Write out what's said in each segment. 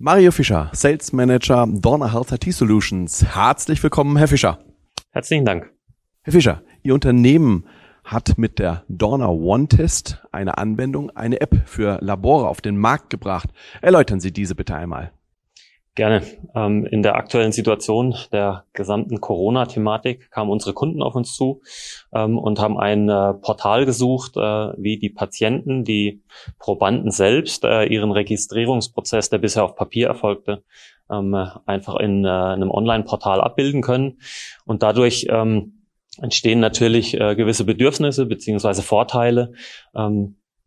Mario Fischer, Sales Manager Dorner Health IT Solutions. Herzlich willkommen, Herr Fischer. Herzlichen Dank. Herr Fischer, Ihr Unternehmen hat mit der Dorner One-Test eine Anwendung, eine App für Labore auf den Markt gebracht. Erläutern Sie diese bitte einmal. Gerne. Ähm, in der aktuellen Situation der gesamten Corona-Thematik kamen unsere Kunden auf uns zu ähm, und haben ein äh, Portal gesucht, äh, wie die Patienten, die Probanden selbst äh, ihren Registrierungsprozess, der bisher auf Papier erfolgte, ähm, einfach in einem Online-Portal abbilden können. Und dadurch entstehen natürlich gewisse Bedürfnisse beziehungsweise Vorteile,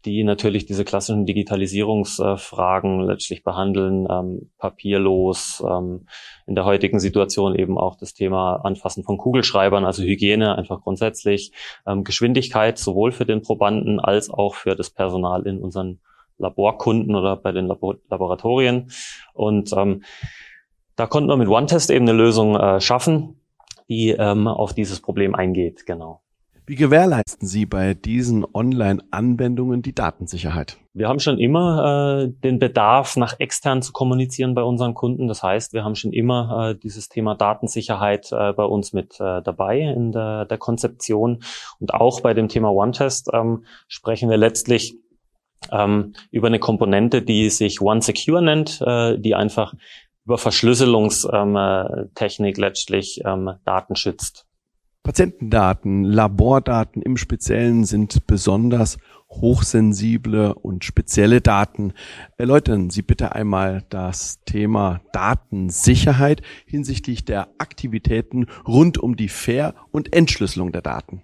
die natürlich diese klassischen Digitalisierungsfragen letztlich behandeln, ähm, papierlos, ähm, in der heutigen Situation eben auch das Thema Anfassen von Kugelschreibern, also Hygiene einfach grundsätzlich, ähm, Geschwindigkeit sowohl für den Probanden als auch für das Personal in unseren Laborkunden oder bei den Labor Laboratorien. Und ähm, da konnten wir mit OneTest eben eine Lösung äh, schaffen, die ähm, auf dieses Problem eingeht, genau. Wie gewährleisten Sie bei diesen Online-Anwendungen die Datensicherheit? Wir haben schon immer äh, den Bedarf, nach extern zu kommunizieren bei unseren Kunden. Das heißt, wir haben schon immer äh, dieses Thema Datensicherheit äh, bei uns mit äh, dabei in der, der, Konzeption. Und auch bei dem Thema OneTest ähm, sprechen wir letztlich ähm, über eine Komponente, die sich OneSecure nennt, äh, die einfach über Verschlüsselungstechnik ähm, letztlich ähm, Daten schützt. Patientendaten, Labordaten im Speziellen sind besonders hochsensible und spezielle Daten. Erläutern Sie bitte einmal das Thema Datensicherheit hinsichtlich der Aktivitäten rund um die Fair- und Entschlüsselung der Daten.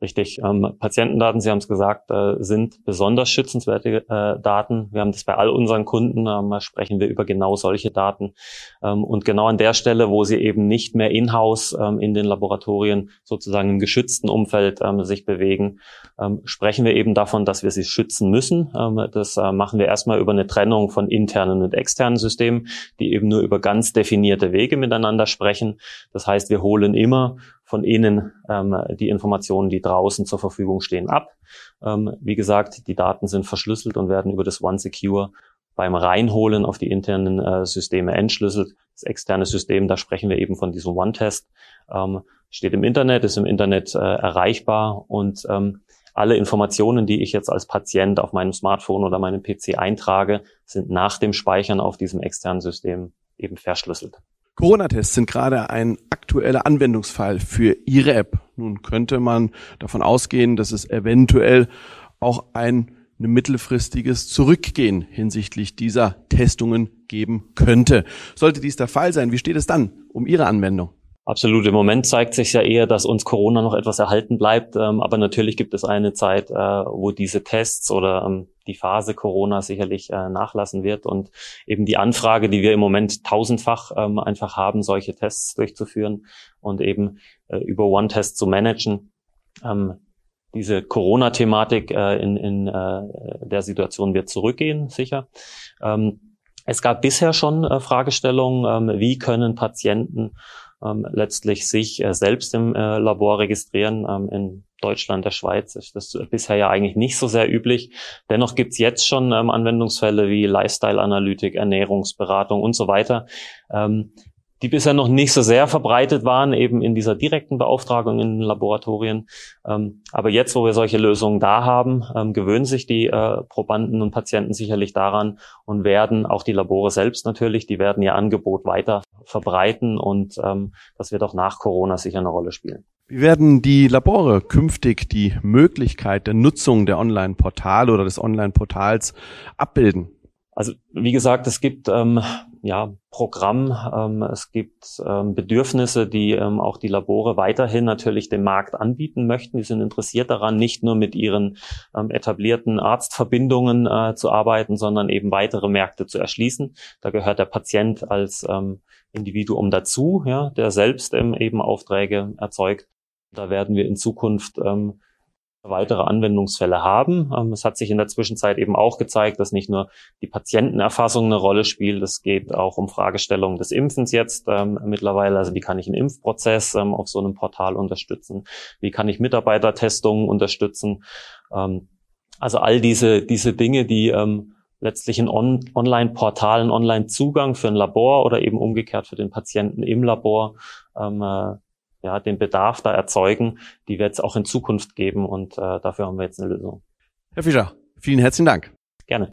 Richtig. Ähm, Patientendaten, Sie haben es gesagt, äh, sind besonders schützenswerte äh, Daten. Wir haben das bei all unseren Kunden, ähm, sprechen wir über genau solche Daten. Ähm, und genau an der Stelle, wo sie eben nicht mehr in-house ähm, in den Laboratorien sozusagen im geschützten Umfeld ähm, sich bewegen, ähm, sprechen wir eben davon, dass wir sie schützen müssen. das äh, machen wir erstmal über eine Trennung von internen und externen Systemen, die eben nur über ganz definierte Wege miteinander sprechen. Das heißt, wir holen immer von innen ähm, die Informationen, die draußen zur Verfügung stehen, ab. Ähm, wie gesagt, die Daten sind verschlüsselt und werden über das OneSecure beim Reinholen auf die internen äh, Systeme entschlüsselt. Das externe System, da sprechen wir eben von diesem One-Test, ähm, steht im Internet, ist im Internet äh, erreichbar und ähm, alle Informationen, die ich jetzt als Patient auf meinem Smartphone oder meinem PC eintrage, sind nach dem Speichern auf diesem externen System eben verschlüsselt. Corona-Tests sind gerade ein aktueller Anwendungsfall für Ihre App. Nun könnte man davon ausgehen, dass es eventuell auch ein, ein mittelfristiges Zurückgehen hinsichtlich dieser Testungen geben könnte. Sollte dies der Fall sein, wie steht es dann um Ihre Anwendung? Absolut. Im Moment zeigt sich ja eher, dass uns Corona noch etwas erhalten bleibt. Ähm, aber natürlich gibt es eine Zeit, äh, wo diese Tests oder ähm, die Phase Corona sicherlich äh, nachlassen wird und eben die Anfrage, die wir im Moment tausendfach ähm, einfach haben, solche Tests durchzuführen und eben äh, über One-Test zu managen. diese Corona-Thematik in, in der Situation wird zurückgehen, sicher. es gab bisher schon Fragestellungen, wie können Patienten ähm, letztlich sich äh, selbst im äh, Labor registrieren. Ähm, in Deutschland, der Schweiz ist das bisher ja eigentlich nicht so sehr üblich. Dennoch gibt's jetzt schon ähm, Anwendungsfälle wie Lifestyle-Analytik, Ernährungsberatung und so weiter, ähm, die bisher noch nicht so sehr verbreitet waren, eben in dieser direkten Beauftragung in den Laboratorien. Ähm, aber jetzt, wo wir solche Lösungen da haben, ähm, gewöhnen sich die äh, Probanden und Patienten sicherlich daran und werden auch die Labore selbst natürlich, die werden ihr Angebot weiter verbreiten und ähm, das wird auch nach Corona sicher eine Rolle spielen. Wie werden die Labore künftig die Möglichkeit der Nutzung der Online-Portale oder des Online-Portals abbilden? Also wie gesagt, es gibt ähm, ja Programm, ähm, es gibt ähm, Bedürfnisse, die ähm, auch die Labore weiterhin natürlich dem Markt anbieten möchten. Die sind interessiert daran, nicht nur mit ihren ähm, etablierten Arztverbindungen äh, zu arbeiten, sondern eben weitere Märkte zu erschließen. Da gehört der Patient als ähm, Individuum dazu, ja, der selbst ähm, eben Aufträge erzeugt. Da werden wir in Zukunft ähm, weitere Anwendungsfälle haben. Ähm, es hat sich in der Zwischenzeit eben auch gezeigt, dass nicht nur die Patientenerfassung eine Rolle spielt, es geht auch um Fragestellungen des Impfens jetzt ähm, mittlerweile. Also wie kann ich einen Impfprozess ähm, auf so einem Portal unterstützen? Wie kann ich Mitarbeitertestungen unterstützen? Ähm, also all diese, diese Dinge, die ähm, letztlich ein On Online-Portal, ein Online-Zugang für ein Labor oder eben umgekehrt für den Patienten im Labor ähm, äh, ja, den Bedarf da erzeugen, die wird es auch in Zukunft geben und äh, dafür haben wir jetzt eine Lösung. Herr Fischer, vielen herzlichen Dank. Gerne.